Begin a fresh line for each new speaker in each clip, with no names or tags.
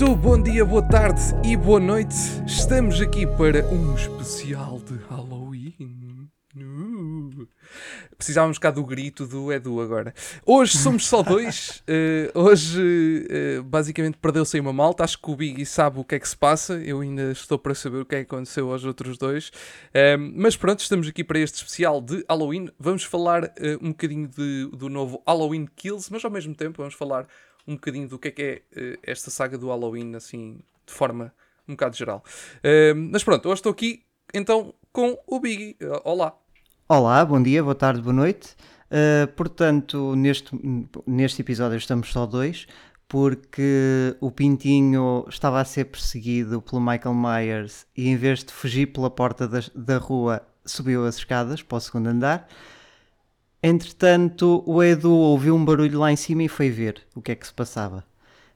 Muito bom dia, boa tarde e boa noite. Estamos aqui para um especial de Halloween. Uh. Precisávamos cá do grito do Edu agora. Hoje somos só dois. Uh, hoje, uh, basicamente, perdeu-se aí uma malta. Acho que o Biggie sabe o que é que se passa. Eu ainda estou para saber o que é que aconteceu aos outros dois. mas pronto, estamos aqui para este especial de Halloween. Vamos falar um bocadinho de, do novo Halloween Kills, mas ao mesmo tempo vamos falar um bocadinho do que é que é uh, esta saga do Halloween, assim, de forma um bocado geral. Uh, mas pronto, hoje estou aqui então com o Biggie. Uh, olá.
Olá, bom dia, boa tarde, boa noite. portanto, neste, neste episódio estamos só dois, porque o Pintinho estava a ser perseguido pelo Michael Myers e em vez de fugir pela porta da, da rua, subiu as escadas para o segundo andar. Entretanto, o Edu ouviu um barulho lá em cima e foi ver o que é que se passava.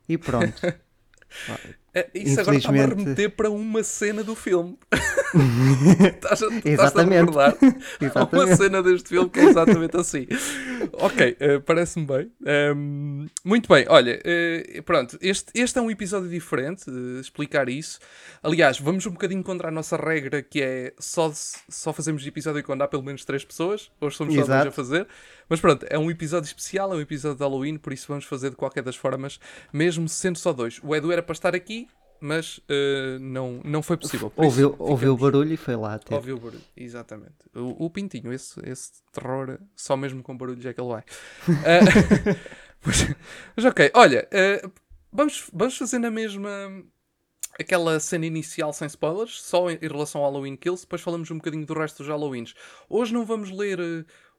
E pronto.
É, isso agora está a remeter para uma cena do filme.
estás, a, estás a recordar?
Há uma cena deste filme que é exatamente assim. ok, uh, parece-me bem. Um, ehm, muito bem, olha, uh, pronto, este, este é um episódio diferente, uh, explicar isso. Aliás, vamos um bocadinho contra a nossa regra que é só, só fazemos episódio quando há pelo menos três pessoas. Hoje somos só dois a fazer. Mas pronto, é um episódio especial, é um episódio de Halloween, por isso vamos fazer de qualquer das formas, mesmo sendo só dois. O Edu era para estar aqui, mas uh, não, não foi possível.
ouviu, isso, ouviu o barulho e foi lá. Até.
Ouviu o barulho, exatamente. O, o, Pintinho, esse, esse terror, só mesmo com barulhos é que ele vai. Uh, mas, mas, ok, olha, uh, vamos, vamos fazer na mesma aquela cena inicial sem spoilers, só em, em, relação ao Halloween Kills, depois falamos um bocadinho do resto dos Halloweens. Hoje não vamos ler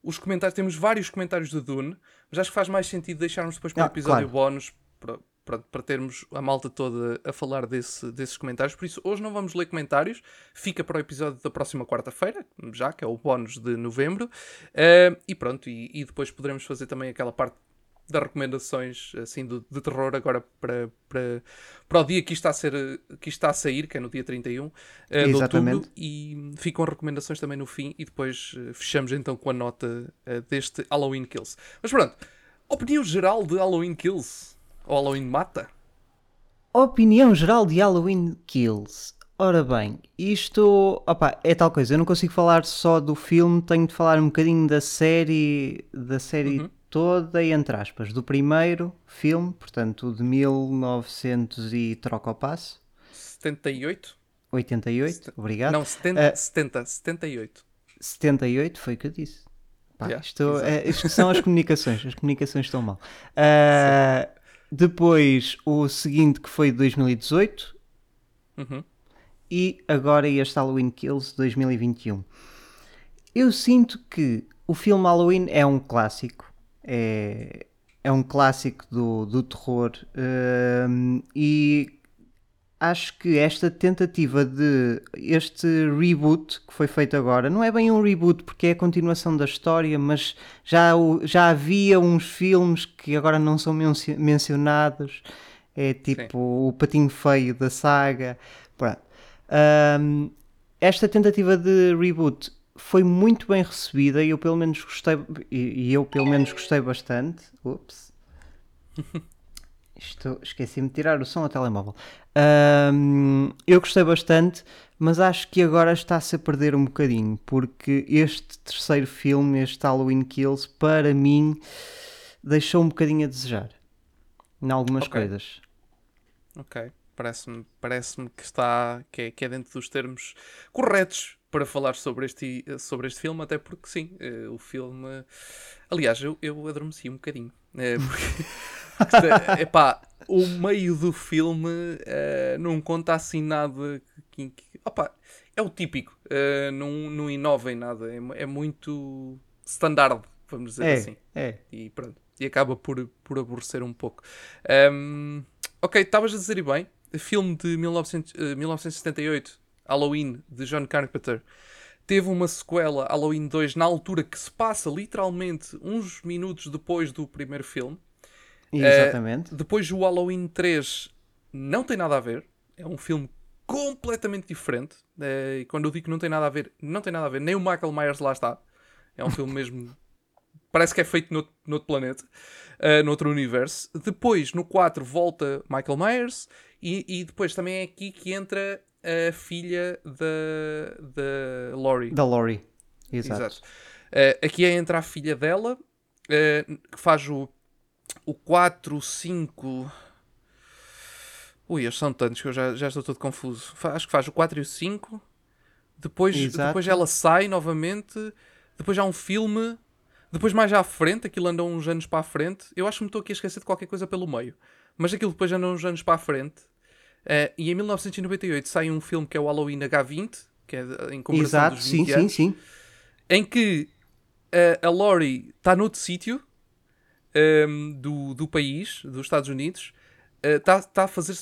os comentários, temos vários comentários de Dune, mas acho que faz mais sentido deixarmos depois para o um ah, episódio claro. bónus para, para, para, termos a malta toda a falar desse, desses comentários. Por isso, hoje não vamos ler comentários, fica para o episódio da próxima quarta-feira, já que é o bónus de novembro. Uh, e pronto, e, e, depois poderemos fazer também aquela parte das recomendações assim do, de terror agora para, para, para o dia que está a ser que está a sair, que é no dia 31 uh, eh, de outubro, e ficam as recomendações também no fim e depois uh, fechamos então com a nota uh, deste Halloween Kills. Mas pronto, opinião geral de Halloween Kills ou Halloween Mata?
Opinião geral de Halloween Kills. Ora bem, isto opa, é tal coisa, eu não consigo falar só do filme, tenho de falar um bocadinho da série, da série uhum toda, entre aspas, do primeiro filme, portanto, de 1900 e troca o passo.
78?
88, Set... obrigado.
Não, 70, uh, 70, 78.
78 foi o que eu disse. Pá, yeah, isto, é, isto, são as comunicações, as comunicações estão mal. Uh, depois o seguinte que foi 2018 uhum. e agora este Halloween Kills 2021. Eu sinto que o filme Halloween é um clássico é, é um clássico do, do terror um, e acho que esta tentativa de este reboot que foi feito agora não é bem um reboot porque é a continuação da história, mas já, já havia uns filmes que agora não são mencionados. É tipo Sim. o patinho feio da saga. Um, esta tentativa de reboot foi muito bem recebida e eu pelo menos gostei e, eu pelo menos gostei bastante. Ups. Isto, esqueci-me de tirar o som ao telemóvel. Um, eu gostei bastante, mas acho que agora está-se a perder um bocadinho, porque este terceiro filme, este Halloween Kills, para mim deixou um bocadinho a desejar em algumas okay. coisas.
Ok, parece-me parece que está que é, que é dentro dos termos corretos para falar sobre este, sobre este filme, até porque sim, uh, o filme. Aliás, eu, eu adormeci um bocadinho. Uh, porque, epá, o meio do filme uh, não conta assim nada. Que, que, opa, é o típico, uh, não, não inova em nada, é, é muito standard, vamos dizer
é,
assim.
É.
E pronto, e acaba por, por aborrecer um pouco. Um, ok, estavas a dizer bem, filme de 1900, 1978 Halloween, de John Carpenter, teve uma sequela, Halloween 2, na altura que se passa literalmente uns minutos depois do primeiro filme.
Exatamente.
Uh, depois o Halloween 3 não tem nada a ver. É um filme completamente diferente. Uh, e quando eu digo que não tem nada a ver, não tem nada a ver. Nem o Michael Myers lá está. É um filme mesmo parece que é feito no, outro planeta, uh, no outro universo. Depois, no 4, volta Michael Myers. E, e depois também é aqui que entra a filha da, da Laurie.
Da Laurie, exato. exato.
Uh, aqui é entra a filha dela, uh, que faz o, o 4, 5. Ui, eles são tantos que eu já, já estou todo confuso. Acho que faz o 4 e o 5. Depois, depois ela sai novamente. Depois há um filme. Depois mais à frente, aquilo anda uns anos para a frente. Eu acho que me estou aqui a esquecer de qualquer coisa pelo meio. Mas aquilo depois anda uns anos para a frente. Uh, e em 1998 sai um filme que é o Halloween H20, que é em comemoração Exato, dos 20 sim, anos, sim, sim. Em que uh, a Laurie está noutro sítio um, ehm, do, do país, dos Estados Unidos. Está uh, tá a fazer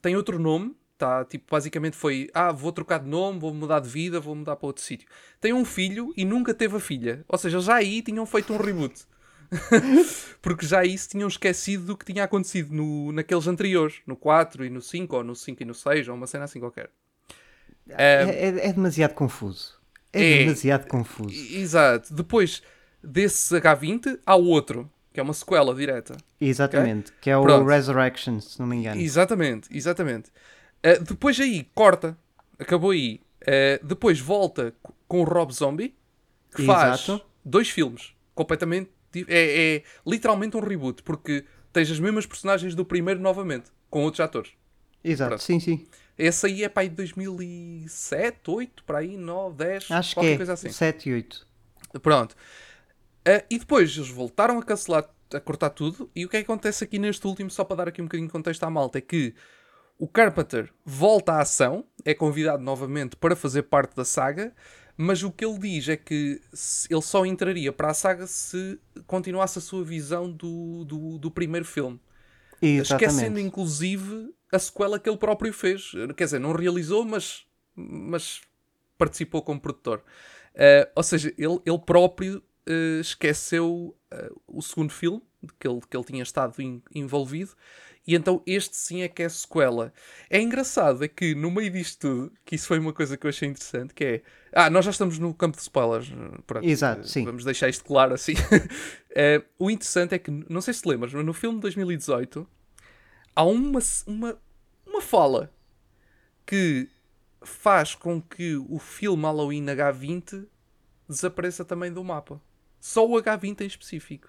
tem outro nome, tá? Tipo, basicamente foi, ah, vou trocar de nome, vou mudar de vida, vou mudar para outro sítio. Tem um filho e nunca teve a filha. Ou seja, já aí tinham feito um reboot. Porque já aí se tinham esquecido do que tinha acontecido no, naqueles anteriores, no 4 e no 5, ou no 5 e no 6, ou uma cena assim qualquer.
É, é, é demasiado confuso. É, é, demasiado confuso.
Exato. Depois desse H20, há outro, que é uma sequela direta.
Exatamente, okay? que é o Pronto. Resurrection, se não me engano.
Exatamente, exatamente. Uh, depois aí, corta, acabou aí. Uh, depois volta com o Rob Zombie, que Exato. faz dois filmes completamente. É, é literalmente um reboot, porque tens as mesmas personagens do primeiro novamente, com outros atores.
Exato, Pronto. sim, sim.
Esse aí é para aí de 2007, 8, para aí, 9, 10,
Acho qualquer que é, coisa assim. 7 e 8.
Pronto. Uh, e depois eles voltaram a cancelar, a cortar tudo. E o que é que acontece aqui neste último, só para dar aqui um bocadinho de contexto à malta, é que o Carpenter volta à ação, é convidado novamente para fazer parte da saga, mas o que ele diz é que ele só entraria para a saga se continuasse a sua visão do, do, do primeiro filme. Exatamente. Esquecendo inclusive a sequela que ele próprio fez. Quer dizer, não realizou, mas, mas participou como produtor. Uh, ou seja, ele, ele próprio uh, esqueceu uh, o segundo filme que ele, que ele tinha estado in, envolvido. E então este sim é que é sequela. É engraçado, é que no meio disto tudo, que isso foi uma coisa que eu achei interessante, que é... Ah, nós já estamos no campo de spoilers. Pronto,
Exato, sim.
Vamos deixar isto claro assim. o interessante é que, não sei se te lembras, mas no filme de 2018 há uma, uma, uma fala que faz com que o filme Halloween H20 desapareça também do mapa. Só o H20 em específico.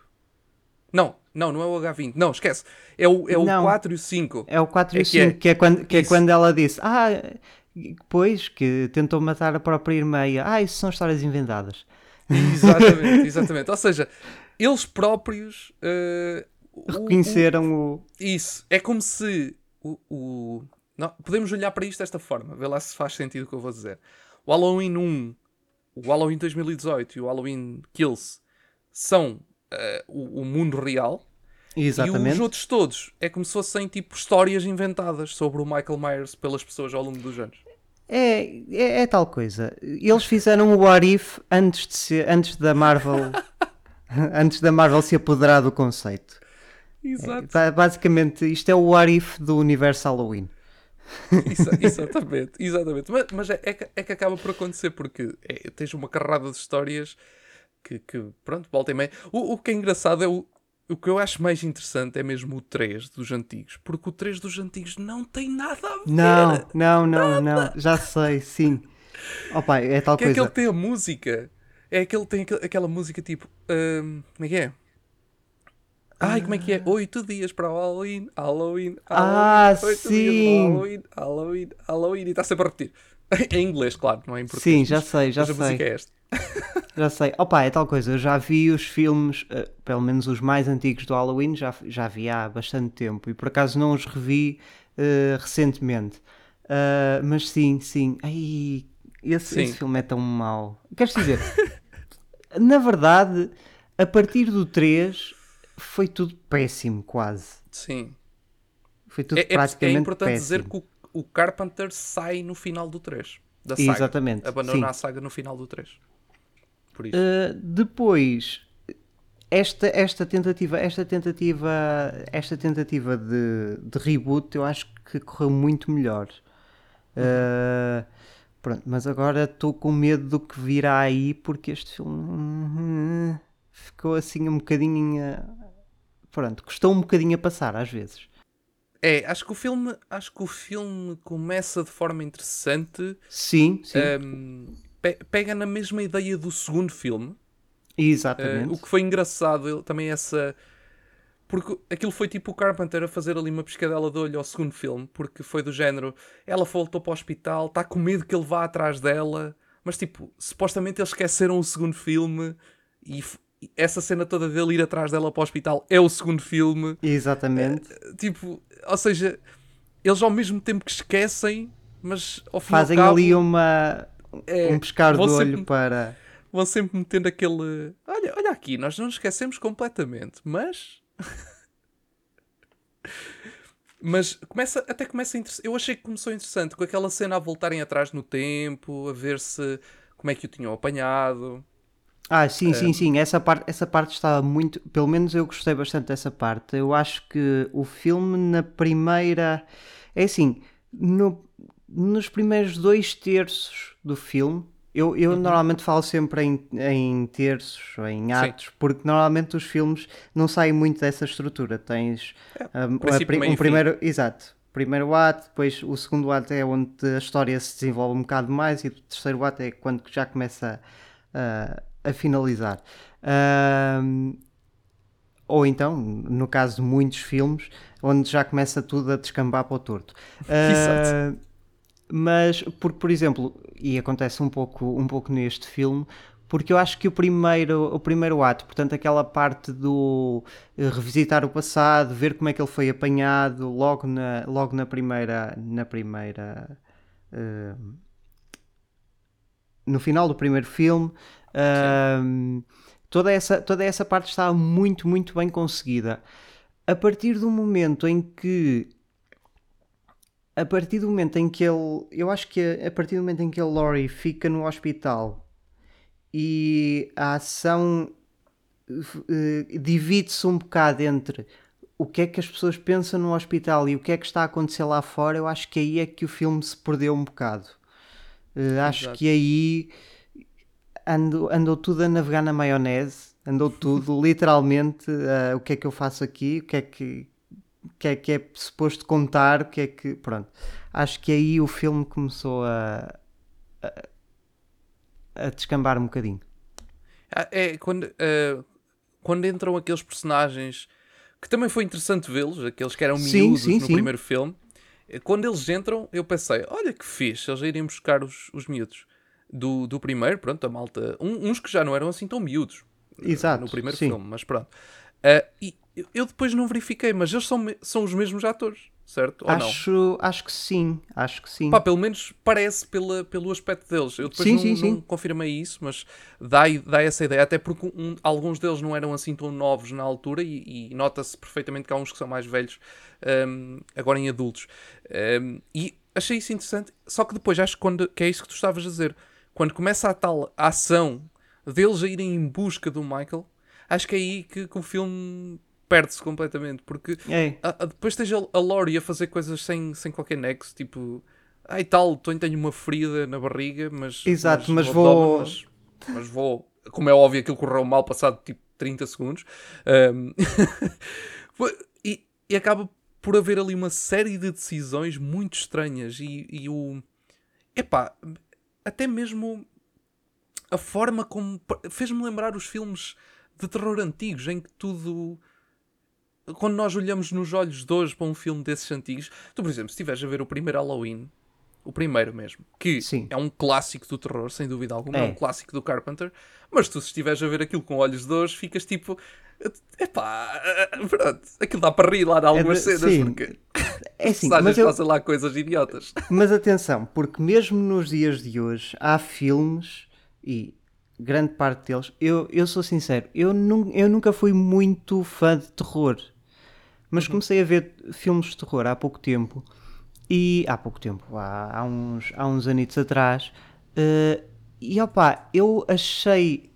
Não, não, não é o H20. Não, esquece. É o, é o 4 e o 5.
É o 4 e o 5, é, que é quando, que é quando ela disse: Ah, pois, que tentou matar a própria irmã. Ah, isso são histórias inventadas.
Exatamente, exatamente. Ou seja, eles próprios uh,
reconheceram o, o,
Isso. É como se o. o... Não, podemos olhar para isto desta forma, ver lá se faz sentido o que eu vou dizer. O Halloween 1 o Halloween 2018 e o Halloween Kills são uh, o, o, mundo real. Exatamente. E os outros todos é como se fossem tipo histórias inventadas sobre o Michael Myers pelas pessoas ao longo dos anos.
É, é, é tal coisa. Eles fizeram o What If antes, de ser, antes da Marvel antes da Marvel se apoderar do conceito. Exato. É, basicamente, isto é o What If do universo Halloween.
Exatamente, exatamente. Mas, mas é, é, que, é, que, acaba por acontecer porque é, tens uma carrada de histórias que, que pronto, volta e meia. O, o que é engraçado é o, o que eu acho mais interessante é mesmo o 3 dos antigos, porque o 3 dos antigos não tem nada a ver.
Não, não, não, nada. não. Já sei, sim. Opa, é tal
que
coisa.
É que ele tem a música. É que ele tem aquela música tipo. Um, como é que é? Ai, como é que é? Oito dias para o Halloween, Halloween, Halloween.
Ah, sim.
Halloween, Halloween, Halloween. E está sempre a repetir. em inglês, claro, não é em português.
Sim, já sei, já sei. a música é esta. já sei. Opa, é tal coisa. Eu já vi os filmes, uh, pelo menos os mais antigos do Halloween, já, já vi há bastante tempo. E por acaso não os revi uh, recentemente. Uh, mas sim, sim. Ai, esse, sim. esse filme é tão mau. Queres dizer? Na verdade, a partir do 3 foi tudo péssimo, quase.
Sim.
Foi tudo é, é praticamente É
importante
péssimo.
dizer que o, o, Carpenter sai no final do 3. Da saga.
Exatamente.
Abandona sim. a saga no final do 3.
Por isso. Uh, depois, esta, esta tentativa, esta tentativa, esta tentativa de, de reboot, eu acho que correu muito melhor. Uh, pronto, mas agora estou com medo do que virá aí porque este filme ficou assim um bocadinho. Pronto, custou um bocadinho a passar às vezes.
É, acho que o filme, acho que o filme começa de forma interessante.
Sim, sim.
Um, pe pega na mesma ideia do segundo filme.
Exatamente.
Uh, o que foi engraçado também essa porque aquilo foi tipo o Carpenter a fazer ali uma pescadela de olho ao segundo filme, porque foi do género, ela voltou para o hospital, está com medo que ele vá atrás dela, mas tipo, supostamente eles esqueceram o segundo filme e essa cena toda dele ir atrás dela para o hospital é o segundo filme.
Exatamente.
É, tipo, ou seja, eles ao mesmo tempo que esquecem, mas ao fim
Fazem
cabo,
ali uma, é, um pescar de olho sempre, para.
Vão sempre metendo aquele. Olha, olha aqui, nós não esquecemos completamente, mas. mas começa, até começa interessante. Eu achei que começou interessante com aquela cena a voltarem atrás no tempo, a ver se como é que o tinham apanhado.
Ah, sim, sim, sim. Essa parte, essa parte estava muito. Pelo menos eu gostei bastante dessa parte. Eu acho que o filme, na primeira. É assim, no, nos primeiros dois terços do filme, eu, eu uhum. normalmente falo sempre em, em terços ou em atos, Sim. porque normalmente os filmes não saem muito dessa estrutura. Tens
é, um, a, um
primeiro. Exato. Primeiro ato, depois o segundo ato é onde a história se desenvolve um bocado mais, e o terceiro ato é quando já começa a a finalizar. Uh, ou então, no caso de muitos filmes, onde já começa tudo a descambar para o torto. Uh, mas, porque, por exemplo, e acontece um pouco, um pouco neste filme, porque eu acho que o primeiro, o primeiro ato, portanto, aquela parte do uh, revisitar o passado, ver como é que ele foi apanhado logo na, logo na primeira. Na primeira uh, no final do primeiro filme, toda, essa, toda essa parte está muito, muito bem conseguida. A partir do momento em que. A partir do momento em que ele. Eu acho que a, partir do momento em que a Laurie fica no hospital e a ação uh, divide-se um bocado entre o que é que as pessoas pensam no hospital e o que é que está a acontecer lá fora, eu acho que aí é que o filme se perdeu um bocado. Uh, acho que aí ando, andou tudo a navegar na maionese, andou tudo, literalmente, uh, o que é que eu faço aqui, o que é que, que é que é suposto contar, o que é que. Pronto. Acho que aí o filme começou a, a, a descambar um bocadinho.
Ah, é quando, uh, quando entram aqueles personagens que também foi interessante vê-los, aqueles que eram miúdos sim, sim, no sim. primeiro filme. Quando eles entram, eu pensei: olha que fixe, eles irem buscar os, os miúdos do, do primeiro, pronto, a malta. Um, uns que já não eram assim tão miúdos
Exato,
no primeiro
sim.
filme, mas pronto. Uh, e eu depois não verifiquei, mas eles são, são os mesmos atores, certo? Ou
acho,
não?
acho que sim, acho que sim.
Pá, pelo menos parece pela, pelo aspecto deles. Eu depois
sim,
não,
sim,
não
sim.
confirmei isso, mas dá, dá essa ideia. Até porque um, alguns deles não eram assim tão novos na altura e, e nota-se perfeitamente que há uns que são mais velhos um, agora em adultos. Um, e achei isso interessante, só que depois acho que, quando, que é isso que tu estavas a dizer quando começa a tal ação deles a irem em busca do Michael, acho que é aí que, que o filme perde-se completamente. Porque a, a, depois tens a, a Laurie a fazer coisas sem, sem qualquer nexo, tipo, ai tal, tenho uma ferida na barriga, mas.
Exato, mas, mas vou.
Mas, mas, vou. Como é óbvio, aquilo correu mal passado tipo 30 segundos. Um... e, e acaba por haver ali uma série de decisões muito estranhas e, e o. Epá, até mesmo a forma como fez-me lembrar os filmes de terror antigos em que tudo quando nós olhamos nos olhos de hoje para um filme desses antigos, tu, por exemplo, se estiveres a ver o primeiro Halloween, o primeiro mesmo, que
Sim.
é um clássico do terror, sem dúvida alguma, é.
é
um clássico do Carpenter, mas tu, se estiveres a ver aquilo com olhos de hoje, ficas tipo, epá, pronto, aquilo dá para rir lá de algumas é de, cenas, sim. porque é assim, mas eu... fazem lá coisas idiotas.
Mas atenção, porque mesmo nos dias de hoje há filmes e grande parte deles, eu, eu sou sincero, eu, nu eu nunca fui muito fã de terror, mas uhum. comecei a ver filmes de terror há pouco tempo e há pouco tempo, há, há uns, há uns anitos atrás, uh, e opá, eu achei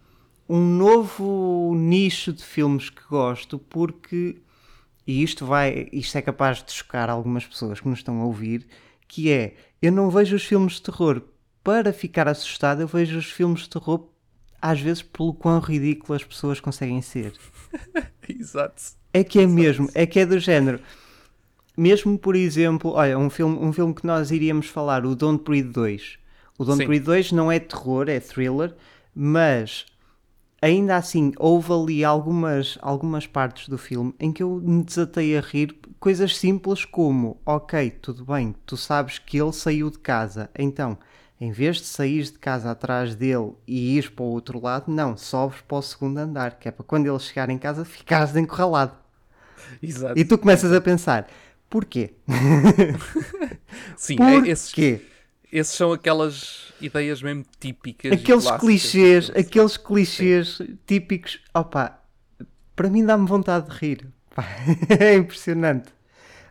um novo nicho de filmes que gosto porque e isto vai, isto é capaz de chocar algumas pessoas que nos estão a ouvir, que é, eu não vejo os filmes de terror para ficar assustado, eu vejo os filmes de terror às vezes pelo quão ridículo as pessoas conseguem ser.
Exato.
É que é Exato. mesmo, é que é do género. Mesmo, por exemplo, olha, um filme, um filme que nós iríamos falar, o Don't Breathe 2. O Don't Sim. Breathe 2 não é terror, é thriller, mas ainda assim houve ali algumas, algumas partes do filme em que eu me desatei a rir coisas simples como ok, tudo bem, tu sabes que ele saiu de casa, então em vez de sair de casa atrás dele e ir para o outro lado, não, sobes para o segundo andar, que é para quando ele chegar em casa ficares encurralado.
Exato.
E tu começas a pensar, porquê?
Sim, é porquê? Esses, esses são aquelas ideias mesmo típicas.
Aqueles clichês, aqueles clichês Sim. típicos, opa, para mim dá-me vontade de rir. é impressionante.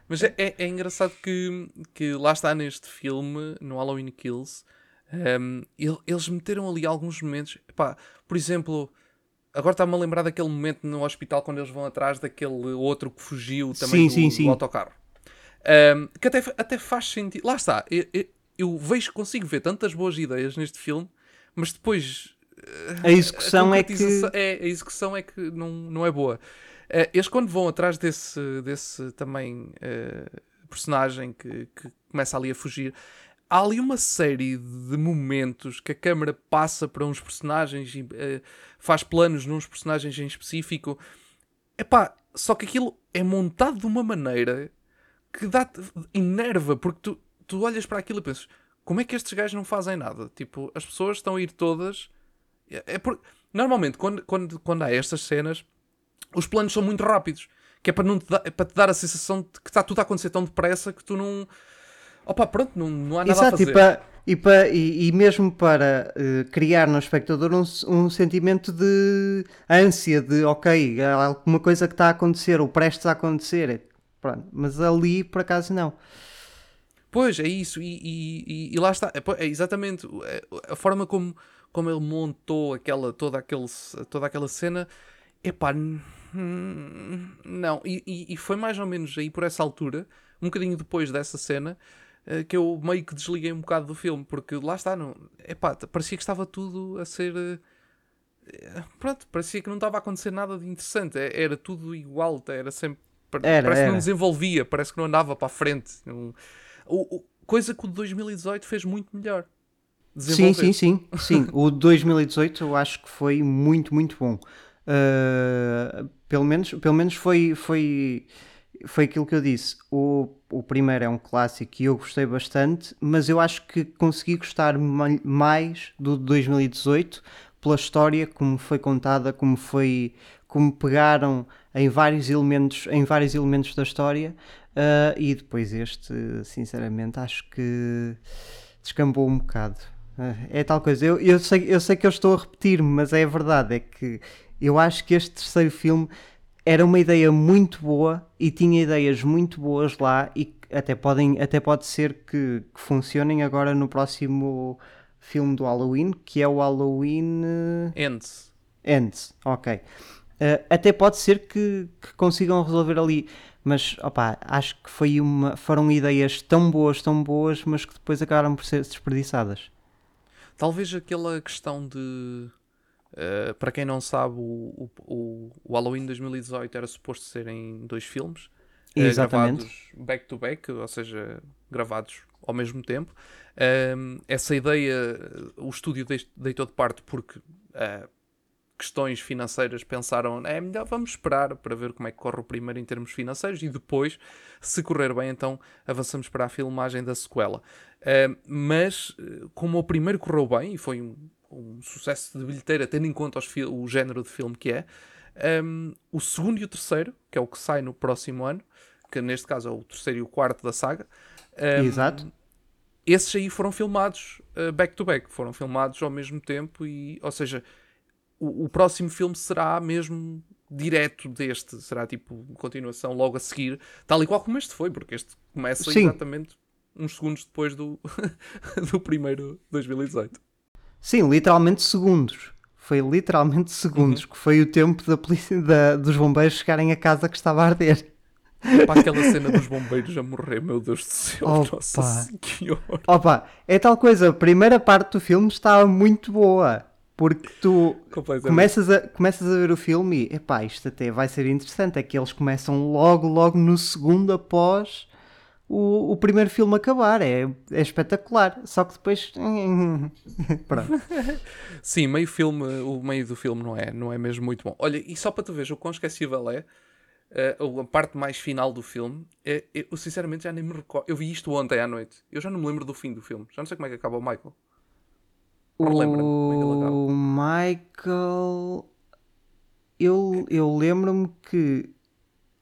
Mas é, é, é, engraçado que, que lá está neste filme, no Halloween Kills, um, eles meteram ali alguns momentos. Epá, por exemplo, agora está-me a lembrar daquele momento no hospital quando eles vão atrás daquele outro que fugiu também sim, do, sim, sim. do autocarro. Um, que até, até faz sentido. Lá está. Eu, eu, eu, vejo, consigo ver tantas boas ideias neste filme, mas depois.
A execução a é que.
É, a execução é que não, não é boa. Uh, eles, quando vão atrás desse, desse também uh, personagem que, que começa ali a fugir, há ali uma série de momentos que a câmera passa para uns personagens e uh, faz planos nos personagens em específico. Epá, só que aquilo é montado de uma maneira que dá enerva, porque tu, tu olhas para aquilo e pensas como é que estes gajos não fazem nada? Tipo, as pessoas estão a ir todas. É, é por... Normalmente, quando, quando, quando há estas cenas, os planos são muito rápidos. Que é para, não te dar, é para te dar a sensação de que está tudo a acontecer tão depressa que tu não opa, pronto, não, não há nada Exato, a fazer.
E, para, e, para, e, e mesmo para uh, criar no espectador um, um sentimento de ânsia, de ok, há alguma coisa que está a acontecer, ou prestes a acontecer. Pronto, mas ali, por acaso, não.
Pois, é isso, e, e, e, lá está, é, é, exatamente é, a forma como, como ele montou aquela, toda, aquele, toda aquela cena, epá, não, e, e, foi mais ou menos aí por essa altura, um bocadinho depois dessa cena, eh, que eu meio que desliguei um bocado do filme, porque lá está, não, epá, parecia que estava tudo a ser. Eh, pronto, parecia que não estava a acontecer nada de interessante, é, era tudo igual, era sempre. Era, parece era. que não desenvolvia, parece que não andava para a frente. Não, o, o, coisa que o de 2018 fez muito melhor.
Sim, sim, sim, sim. O de 2018 eu acho que foi muito, muito bom. Uh, pelo menos, pelo menos foi, foi foi aquilo que eu disse. O, o primeiro é um clássico e eu gostei bastante, mas eu acho que consegui gostar mais do de 2018 pela história, como foi contada, como foi, como pegaram em vários elementos, em vários elementos da história. Uh, e depois este, sinceramente, acho que descambou um bocado. Uh, é tal coisa. Eu, eu, sei, eu sei que eu estou a repetir-me, mas é a verdade. É que eu acho que este terceiro filme era uma ideia muito boa e tinha ideias muito boas lá e até, podem, até pode ser que, que funcionem agora no próximo filme do Halloween, que é o Halloween...
Eh, Ends.
Ends, ok. Uh, até pode ser que, que, consigam resolver ali, mas opa, acho que foi uma, foram ideias tão boas, tão boas, mas que depois acabaram por ser desperdiçadas.
Talvez aquela questão de Uh, para quem não sabe, o, o, o, Halloween 2018 era suposto ser em dois filmes. Uh, gravados back to back, ou seja, gravados ao mesmo tempo. Uh, essa ideia, o estúdio deitou de parte porque questões financeiras pensaram é melhor vamos esperar para ver como é que corre o primeiro em termos financeiros e depois, se correr bem, então avançamos para a filmagem da sequela. mas como o primeiro correu bem e foi um um sucesso de bilheteira, tendo em conta o género de filme que é. Um, o segundo e o terceiro, que é o que sai no próximo ano, que neste caso é o terceiro e o quarto da saga.
Um, Exato.
Esses aí foram filmados uh, back to back, foram filmados ao mesmo tempo e, ou seja, o, o, próximo filme será mesmo direto deste, será tipo continuação logo a seguir, tal e qual como este foi, porque este começa Sim. exatamente uns segundos depois do, do primeiro 2018.
Sim, literalmente segundos. Foi literalmente segundos, uhum. que foi o tempo da polícia, da, dos bombeiros chegarem a casa que estava a arder.
Para aquela cena dos bombeiros a morrer, meu Deus do céu, Opa. nossa senhora.
Opa, é tal coisa, a primeira parte do filme estava muito boa, Porque tu começas a, começas a ver o filme e, epá, isto até vai ser interessante. É que eles começam logo, logo no segundo após o, o primeiro filme acabar. É, é espetacular. Só que depois. Pronto.
Sim, meio filme, o meio do filme não é, não é mesmo muito bom. Olha, e só para tu ver o quão esquecível é. Uh, a parte mais final do filme, é, eu sinceramente já nem me recordo. Eu vi isto ontem à noite. Eu já não me lembro do fim do filme. Já não sei como é que acaba o Michael.
O Michael. Eu, eu lembro-me que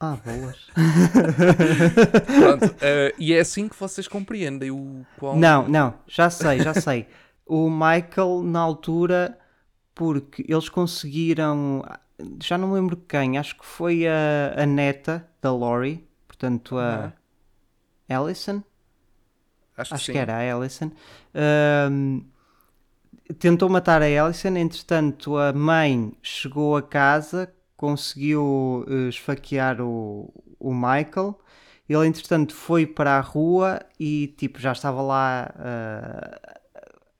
ah, bolas.
Pronto, uh, e é assim que vocês compreendem o qual.
Não, não, já sei, já sei. O Michael, na altura, porque eles conseguiram. Já não lembro quem, acho que foi a, a neta da Lori, portanto a uhum. Allison. Acho, que, era a Allison. Um, tentou matar a Allison, entretanto a mãe chegou a casa conseguiu uh, esfaquear o, o Michael. Ele, entretanto, foi para a rua e tipo, já estava lá uh,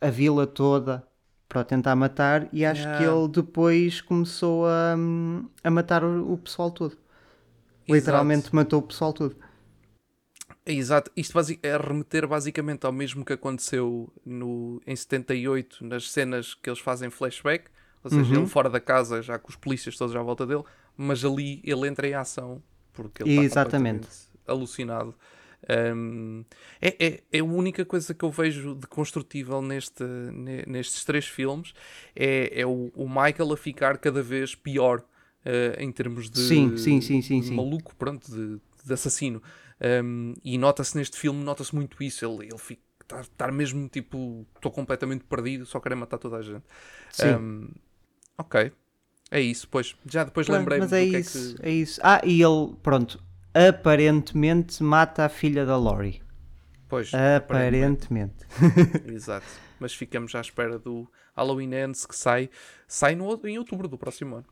a vila toda para tentar matar. E acho yeah. que ele depois começou a, a matar o, o pessoal todo. Exato. Literalmente matou o pessoal todo.
Exato, isto é remeter basicamente ao mesmo que aconteceu no, em 78, nas cenas que eles fazem flashback, ou seja, uhum. ele fora da casa, já com os polícias todos à volta dele, mas ali ele entra em ação porque ele está Exatamente. alucinado. Um, é, é, é, a única coisa que eu vejo de construtível neste, nestes três filmes é, é o, o, Michael a ficar cada vez pior uh, em termos de,
sim, sim, sim, sim, sim.
maluco, pronto, de, de assassino. Um, e nota-se neste filme, nota-se muito isso. Ele, ele fica estar tá mesmo tipo, estou completamente perdido, só quero matar toda a gente. Sim. Um, Ok. É isso, pois. Já depois lembrei-me
Mas é isso, é, que... é isso. Ah, e ele, pronto, aparentemente mata a filha da Lori.
Pois.
Aparentemente.
aparentemente. Exato. Mas ficamos à espera do Halloween Ends que sai, sai no, em outubro do próximo ano.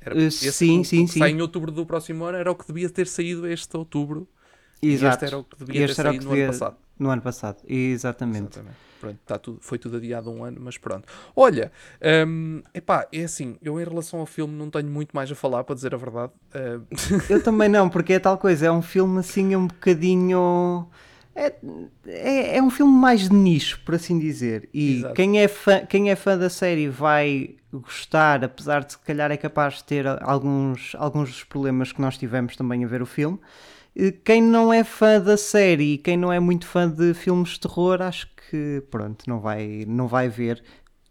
Era, uh, sim, sim, sim.
Sai em outubro do próximo ano, era o que devia ter saído este outubro. Exato. E este era o que devia este ter saído no devia... ano passado.
No ano passado, exatamente.
exatamente. Pronto, tá tudo, foi tudo adiado um ano, mas pronto. Olha, um, epá, é assim, eu em relação ao filme não tenho muito mais a falar, para dizer a verdade. Uh...
Eu também não, porque é tal coisa, é um filme assim um bocadinho... É, é, é um filme mais de nicho, por assim dizer. E quem é, fã, quem é fã da série vai gostar, apesar de se calhar é capaz de ter alguns, alguns dos problemas que nós tivemos também a ver o filme. Quem não é fã da série e quem não é muito fã de filmes de terror, acho que pronto, não vai, não vai ver.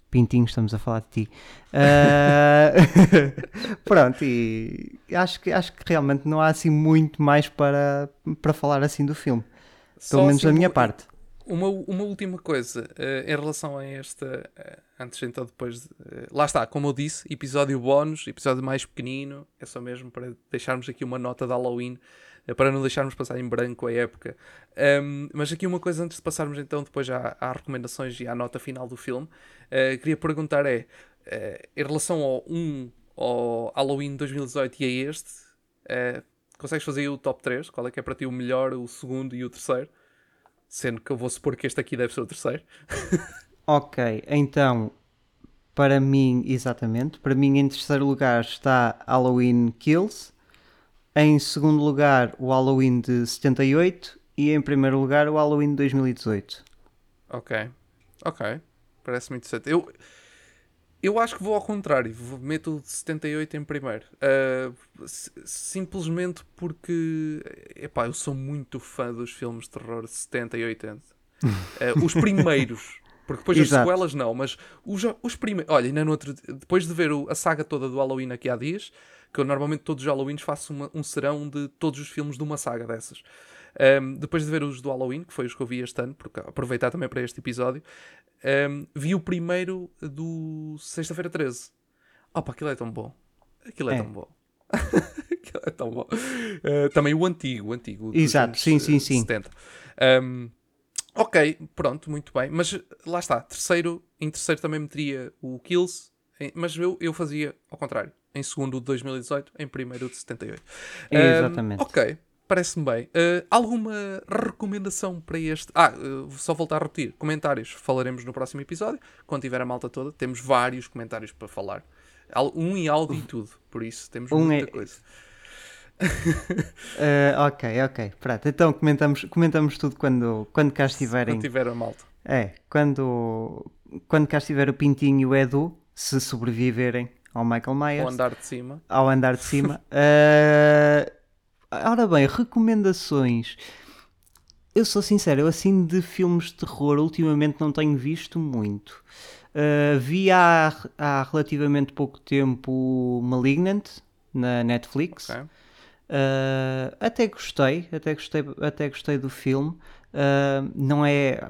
Pintinho, estamos a falar de ti. Uh... pronto, e acho que, acho que realmente não há assim muito mais para, para falar assim do filme. Pelo Só menos assim, da minha parte.
Uma, uma última coisa uh, em relação a esta. Uh, antes então, depois. De, lá está, como eu disse, episódio bónus, episódio mais pequenino. É só mesmo para deixarmos aqui uma nota de Halloween para não deixarmos passar em branco a época. Um, mas aqui uma coisa antes de passarmos então depois já às recomendações e à nota final do filme, uh, queria perguntar é, uh, em relação ao 1, ao Halloween 2018 e a este, uh, consegues fazer o top 3? Qual é que é para ti o melhor, o segundo e o terceiro? Sendo que eu vou supor que este aqui deve ser o terceiro.
ok, então para mim, exatamente, para mim em terceiro lugar está Halloween Kills. Em segundo lugar, o Halloween de 78 e em primeiro lugar, o Halloween de 2018.
Ok, ok. Parece muito interessante. Eu, eu acho que vou ao contrário. Meto o de 78 em primeiro. Uh, simplesmente porque epá, eu sou muito fã dos filmes de terror de 70 e 80. Uh, ah, os primeiros. Porque depois Exato. as sequelas não, mas os, os primeiros. Olha, ainda no outro, depois de ver o, a saga toda do Halloween aqui há dias, que eu normalmente todos os Halloweens faço uma, um serão de todos os filmes de uma saga dessas. Um, depois de ver os do Halloween, que foi os que eu vi este ano, porque aproveitar também para este episódio, um, vi o primeiro do Sexta-feira 13. Opa, aquilo é tão bom. Aquilo é, é. tão bom. aquilo é tão bom. Uh, também o antigo, o antigo.
Exato, sim, sim, sim.
70. Um, ok, pronto, muito bem. Mas lá está, terceiro, em terceiro também meteria o Kills, mas eu, eu fazia ao contrário em segundo de 2018, em primeiro de 78.
Exatamente.
Um, ok, parece-me bem. Uh, alguma recomendação para este? Ah, uh, só voltar a repetir. Comentários falaremos no próximo episódio. Quando tiver a malta toda, temos vários comentários para falar. Um em áudio e tudo. Por isso, temos um muita é... coisa.
uh, ok, ok. Pronto, então comentamos, comentamos tudo quando, quando cá estiverem.
Quando tiver a malta.
É, quando, quando cá estiver o Pintinho e o Edu, se sobreviverem ao Michael Myers.
Ao andar de cima.
Ao andar de cima. uh, ora bem, recomendações. Eu sou sincero, eu assim de filmes de terror ultimamente não tenho visto muito. Uh, vi há, há relativamente pouco tempo Malignant na Netflix. Okay. Uh, até gostei, até gostei, até gostei do filme. Uh, não é,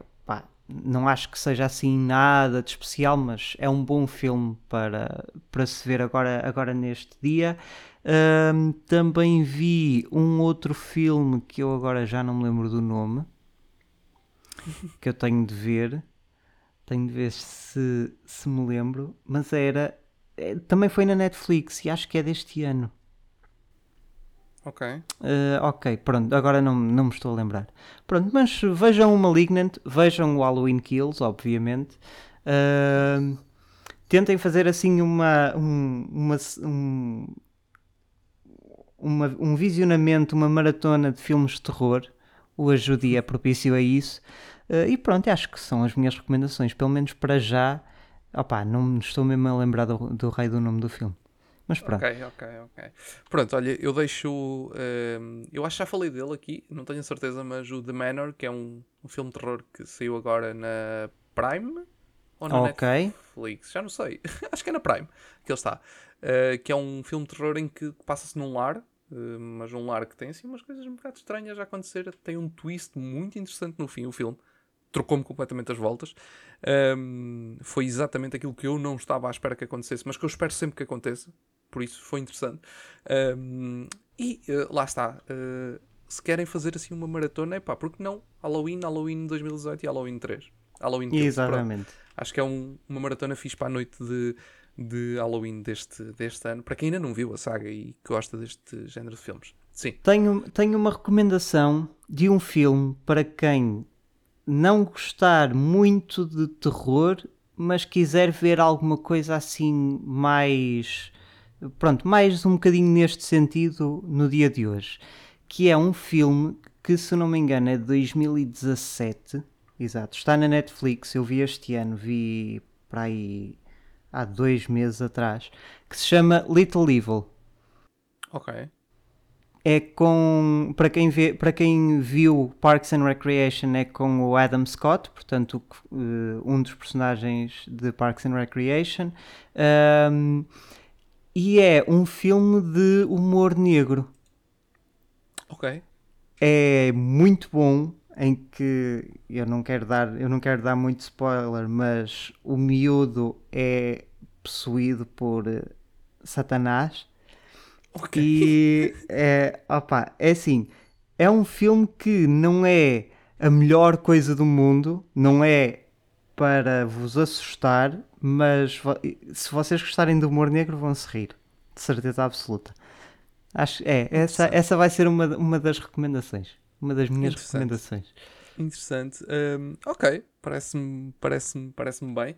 não acho que seja assim nada de especial, mas é um bom filme para, para se ver agora, agora neste dia. Uh, também vi um outro filme que eu agora já não me lembro do nome, que eu tenho de ver. Tenho de ver se, se me lembro, mas era. É, também foi na Netflix e acho que é deste ano.
Ok.
Uh, ok, pronto, agora não, não me estou a lembrar. Pronto, mas vejam o Malignant, vejam o Halloween Kills, obviamente. Uh, tentem fazer assim uma, um, uma, um, uma, um visionamento, uma maratona de filmes de terror. O Ajude é propício a isso. Uh, e pronto, acho que são as minhas recomendações, pelo menos para já. Opa, não me estou mesmo a lembrar do, do rei do nome do filme. Mas pronto.
Ok, ok, ok. Pronto, olha, eu deixo. Um, eu acho que já falei dele aqui, não tenho certeza, mas o The Manor, que é um, um filme de terror que saiu agora na Prime ou na okay. Netflix, já não sei. acho que é na Prime que ele está. Uh, que é um filme de terror em que passa-se num lar, uh, mas um lar que tem assim umas coisas um bocado estranhas a acontecer. Tem um twist muito interessante no fim, o filme. Trocou-me completamente as voltas. Um, foi exatamente aquilo que eu não estava à espera que acontecesse, mas que eu espero sempre que aconteça por isso foi interessante. Um, e uh, lá está. Uh, se querem fazer assim uma maratona, é pá, porque não? Halloween, Halloween 2018 e Halloween 3. Halloween 3.
Exatamente. Pronto.
Acho que é um, uma maratona fixe para a noite de, de Halloween deste, deste ano. Para quem ainda não viu a saga e gosta deste género de filmes. Sim.
Tenho, tenho uma recomendação de um filme para quem não gostar muito de terror, mas quiser ver alguma coisa assim mais pronto, mais um bocadinho neste sentido no dia de hoje, que é um filme que, se não me engano, é de 2017, exato, está na Netflix, eu vi este ano, vi para aí há dois meses atrás, que se chama Little Evil.
Ok.
É com, para quem, vê, para quem viu Parks and Recreation, é com o Adam Scott, portanto, um dos personagens de Parks and Recreation. Um, e é um filme de humor negro.
Ok.
É muito bom em que eu não quero dar, eu não quero dar muito spoiler, mas o miúdo é possuído por uh, Satanás.
Ok.
E é, opa, é assim, é um filme que não é a melhor coisa do mundo, não é para vos assustar, mas se vocês gostarem do humor negro vão se rir, de certeza absoluta. Acho é, essa, essa vai ser uma, uma das recomendações, uma das minhas Interessante. recomendações.
Interessante. Um, ok, parece-me parece parece bem.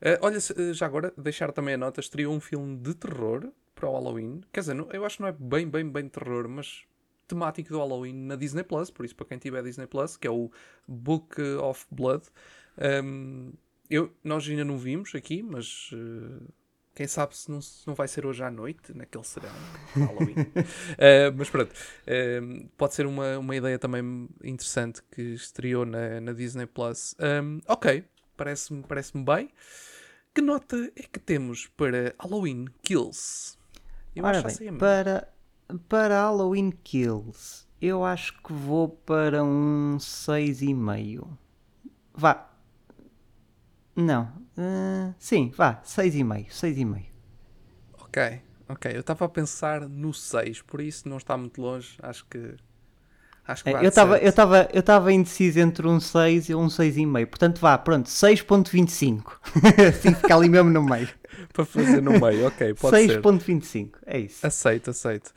Uh, olha, eh, já agora, deixar também a nota, estreou um filme de terror para o Halloween. Quer dizer, eu acho que não é bem, bem, bem terror, mas temático do Halloween na Disney Plus, por isso para quem tiver Disney Plus, que é o Book of Blood. Um, eu, nós ainda não vimos aqui, mas uh, quem sabe se não, se não vai ser hoje à noite, naquele serão, Halloween. uh, mas pronto, uh, pode ser uma, uma ideia também interessante que estreou na, na Disney Plus. Um, ok, parece-me parece bem. Que nota é que temos para Halloween Kills?
Eu Ora acho bem, para, para Halloween Kills, eu acho que vou para um 6,5. Vá, não. Uh, sim, vá, 6,5. 6,5.
Ok, ok. Eu estava a pensar no 6, por isso não está muito longe. Acho que. Acho que
é, eu estava eu estava indeciso entre um 6 e um 6,5. Portanto, vá, pronto, 6.25. assim fica ali mesmo no meio.
Para fazer no meio, ok, pode 6.
ser. 6.25, é isso.
Aceito, aceito.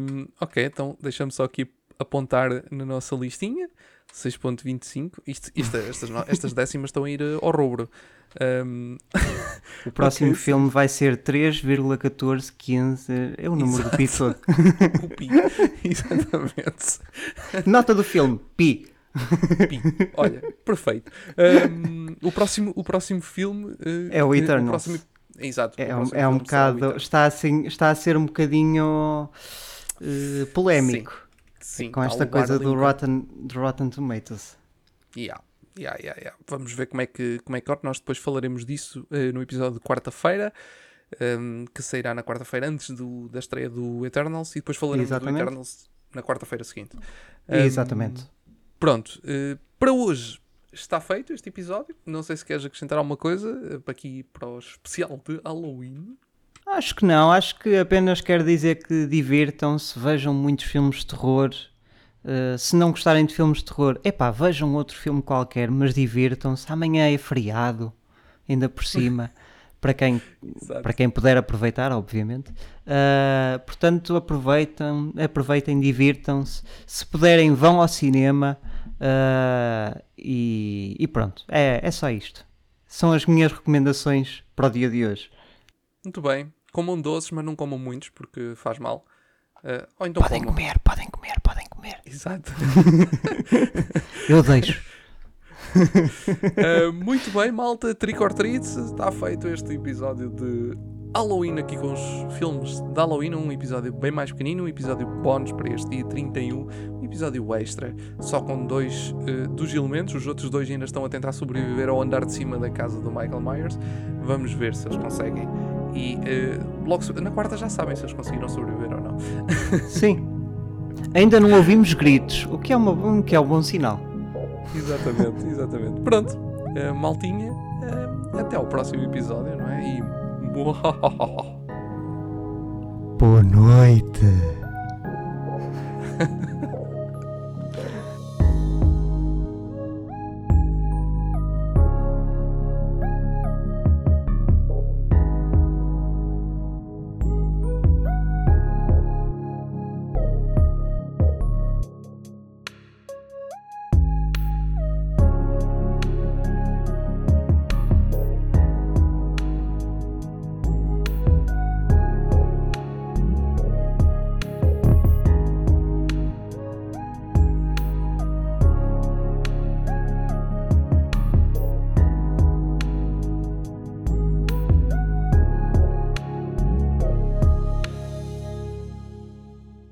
Um, ok, então deixa-me só aqui apontar na nossa listinha. 6.25. Isto, isto, estas, estas décimas estão a ir ao rubro. Um...
O próximo filme vai ser 3,1415. É o número Exato. do pi todo.
o pi. Exatamente.
Nota do filme: pi.
pi. Olha, perfeito. Um, o, próximo, o próximo filme uh,
é o Eternal. O próximo...
Exato.
É, um, é um bocado. Está, assim, está a ser um bocadinho uh, polémico. Sim. Sim, com esta coisa do Rotten, do Rotten Tomatoes.
Yeah. Yeah, yeah, yeah. Vamos ver como é que, como é que corre. Nós depois falaremos disso uh, no episódio de quarta-feira, um, ehm, que sairá na quarta-feira antes do, da estreia do Eternals, e depois falaremos Exatamente. do Eternals na quarta-feira seguinte.
Um, ehm, Exatamente.
Pronto, uh, para hoje está feito este episódio. Não sei se queres acrescentar alguma coisa uh, para aqui para o especial de Halloween.
Acho que não, acho que apenas quero dizer que divirtam-se, vejam muitos filmes de terror, Uh, se não gostarem de filmes de terror, epá, vejam outro filme qualquer, mas divirtam-se. Amanhã é feriado, ainda por cima, para quem, para quem puder aproveitar, obviamente. Uh, portanto, aproveitem, aproveitem, divirtam-se. Se puderem, vão ao cinema uh, e, e, pronto. É, é só isto. São as minhas recomendações para o dia de hoje.
Muito bem. Comam doces, mas não comam muitos, porque faz mal. Uh, ou então
podem comam. comer, podem comer, podem comer.
Exato.
Eu deixo.
uh, muito bem, malta. Trick or treat. Está feito este episódio de Halloween aqui com os filmes de Halloween. Um episódio bem mais pequenino, um episódio bónus para este dia 31. Um episódio extra, só com dois uh, dos elementos. Os outros dois ainda estão a tentar sobreviver ao andar de cima da casa do Michael Myers. Vamos ver se eles conseguem e uh, logo na quarta já sabem se eles conseguiram sobreviver ou não.
Sim. Ainda não ouvimos gritos, o que é, uma, o que é um bom sinal.
Exatamente, exatamente. Pronto, uh, maltinha, uh, até ao próximo episódio, não é? E.
Boa noite.